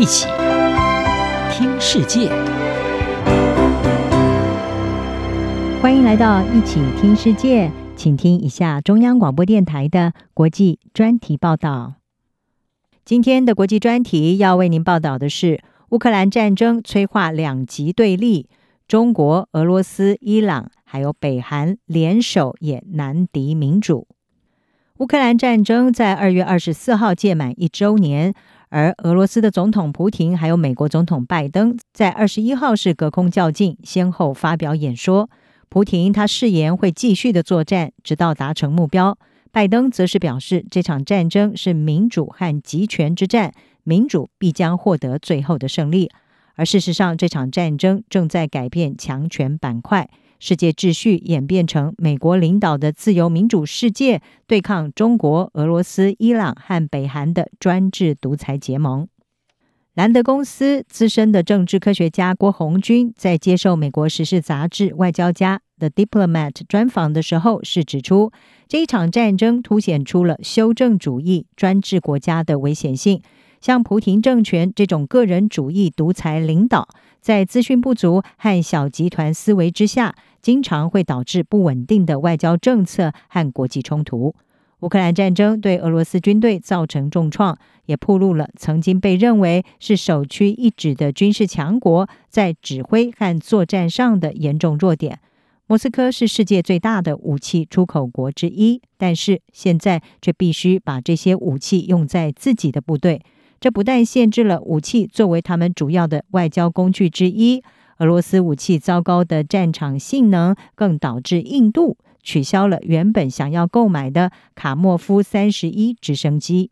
一起听世界，欢迎来到一起听世界，请听一下中央广播电台的国际专题报道。今天的国际专题要为您报道的是乌克兰战争催化两极对立，中国、俄罗斯、伊朗还有北韩联手也难敌民主。乌克兰战争在二月二十四号届满一周年。而俄罗斯的总统普亭还有美国总统拜登在二十一号是隔空较劲，先后发表演说。普亭他誓言会继续的作战，直到达成目标；拜登则是表示，这场战争是民主和极权之战，民主必将获得最后的胜利。而事实上，这场战争正在改变强权板块。世界秩序演变成美国领导的自由民主世界对抗中国、俄罗斯、伊朗和北韩的专制独裁结盟。兰德公司资深的政治科学家郭红军在接受美国时事杂志《外交家》The Diplomat 专访的时候，是指出这一场战争凸显出了修正主义专制国家的危险性。像普亭政权这种个人主义独裁领导，在资讯不足和小集团思维之下，经常会导致不稳定的外交政策和国际冲突。乌克兰战争对俄罗斯军队造成重创，也暴露了曾经被认为是首屈一指的军事强国在指挥和作战上的严重弱点。莫斯科是世界最大的武器出口国之一，但是现在却必须把这些武器用在自己的部队。这不但限制了武器作为他们主要的外交工具之一，俄罗斯武器糟糕的战场性能，更导致印度取消了原本想要购买的卡莫夫三十一直升机。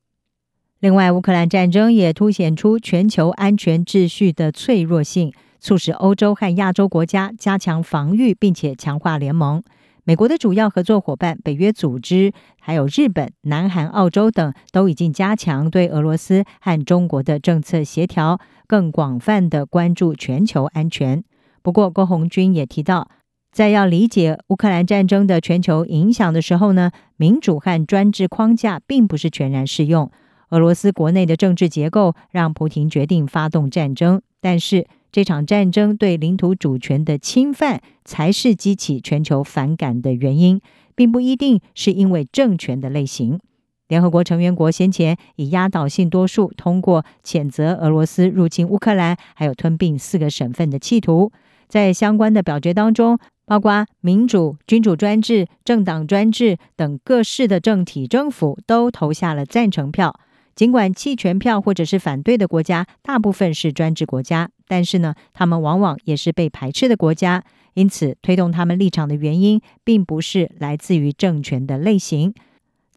另外，乌克兰战争也凸显出全球安全秩序的脆弱性，促使欧洲和亚洲国家加强防御，并且强化联盟。美国的主要合作伙伴北约组织，还有日本、南韩、澳洲等，都已经加强对俄罗斯和中国的政策协调，更广泛的关注全球安全。不过，郭红军也提到，在要理解乌克兰战争的全球影响的时候呢，民主和专制框架并不是全然适用。俄罗斯国内的政治结构让普亭决定发动战争，但是，这场战争对领土主权的侵犯才是激起全球反感的原因，并不一定是因为政权的类型。联合国成员国先前以压倒性多数通过谴责俄罗斯入侵乌克兰，还有吞并四个省份的企图。在相关的表决当中，包括民主、君主专制、政党专制等各式的政体政府都投下了赞成票。尽管弃权票或者是反对的国家大部分是专制国家。但是呢，他们往往也是被排斥的国家，因此推动他们立场的原因，并不是来自于政权的类型。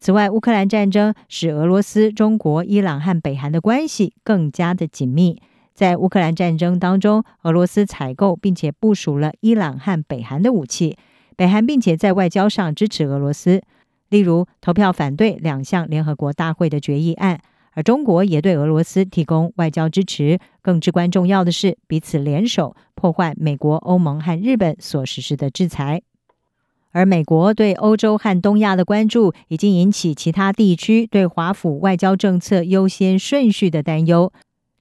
此外，乌克兰战争使俄罗斯、中国、伊朗和北韩的关系更加的紧密。在乌克兰战争当中，俄罗斯采购并且部署了伊朗和北韩的武器，北韩并且在外交上支持俄罗斯，例如投票反对两项联合国大会的决议案。而中国也对俄罗斯提供外交支持，更至关重要的是，彼此联手破坏美国、欧盟和日本所实施的制裁。而美国对欧洲和东亚的关注，已经引起其他地区对华府外交政策优先顺序的担忧，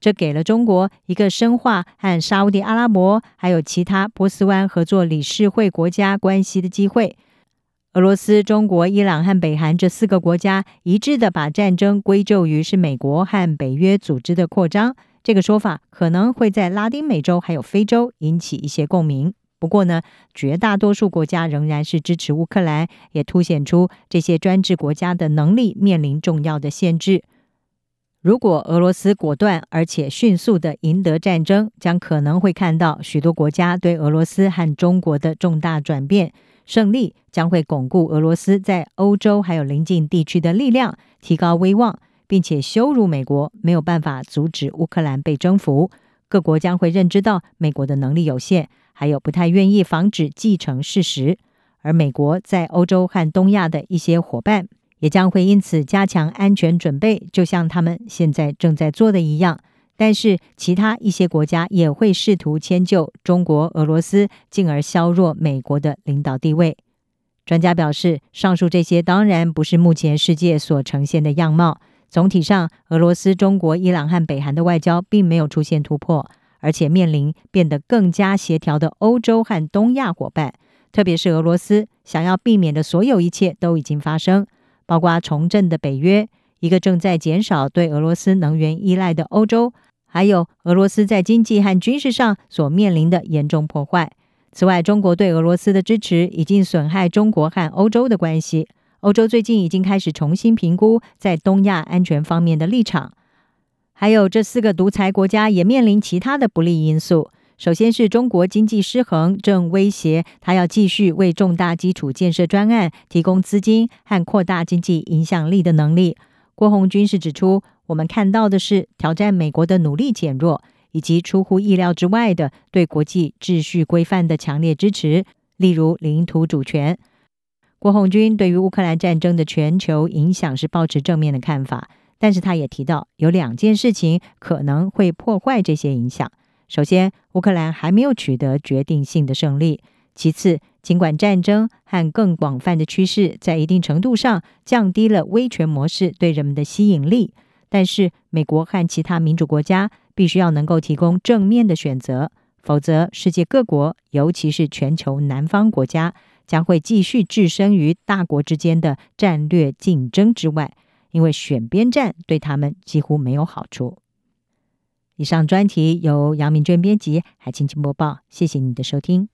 这给了中国一个深化和沙乌地阿拉伯还有其他波斯湾合作理事会国家关系的机会。俄罗斯、中国、伊朗和北韩这四个国家一致的把战争归咎于是美国和北约组织的扩张。这个说法可能会在拉丁美洲还有非洲引起一些共鸣。不过呢，绝大多数国家仍然是支持乌克兰，也凸显出这些专制国家的能力面临重要的限制。如果俄罗斯果断而且迅速地赢得战争，将可能会看到许多国家对俄罗斯和中国的重大转变。胜利将会巩固俄罗斯在欧洲还有邻近地区的力量，提高威望，并且羞辱美国没有办法阻止乌克兰被征服。各国将会认知到美国的能力有限，还有不太愿意防止继承事实。而美国在欧洲和东亚的一些伙伴也将会因此加强安全准备，就像他们现在正在做的一样。但是，其他一些国家也会试图迁就中国、俄罗斯，进而削弱美国的领导地位。专家表示，上述这些当然不是目前世界所呈现的样貌。总体上，俄罗斯、中国、伊朗和北韩的外交并没有出现突破，而且面临变得更加协调的欧洲和东亚伙伴。特别是俄罗斯想要避免的所有一切都已经发生，包括重振的北约，一个正在减少对俄罗斯能源依赖的欧洲，还有俄罗斯在经济和军事上所面临的严重破坏。此外，中国对俄罗斯的支持已经损害中国和欧洲的关系。欧洲最近已经开始重新评估在东亚安全方面的立场。还有，这四个独裁国家也面临其他的不利因素。首先是中国经济失衡，正威胁他要继续为重大基础建设专案提供资金和扩大经济影响力的能力。郭红军是指出，我们看到的是挑战美国的努力减弱。以及出乎意料之外的对国际秩序规范的强烈支持，例如领土主权。郭红军对于乌克兰战争的全球影响是抱持正面的看法，但是他也提到有两件事情可能会破坏这些影响。首先，乌克兰还没有取得决定性的胜利；其次，尽管战争和更广泛的趋势在一定程度上降低了威权模式对人们的吸引力，但是美国和其他民主国家。必须要能够提供正面的选择，否则世界各国，尤其是全球南方国家，将会继续置身于大国之间的战略竞争之外，因为选边站对他们几乎没有好处。以上专题由杨明娟编辑，海清清播报，谢谢你的收听。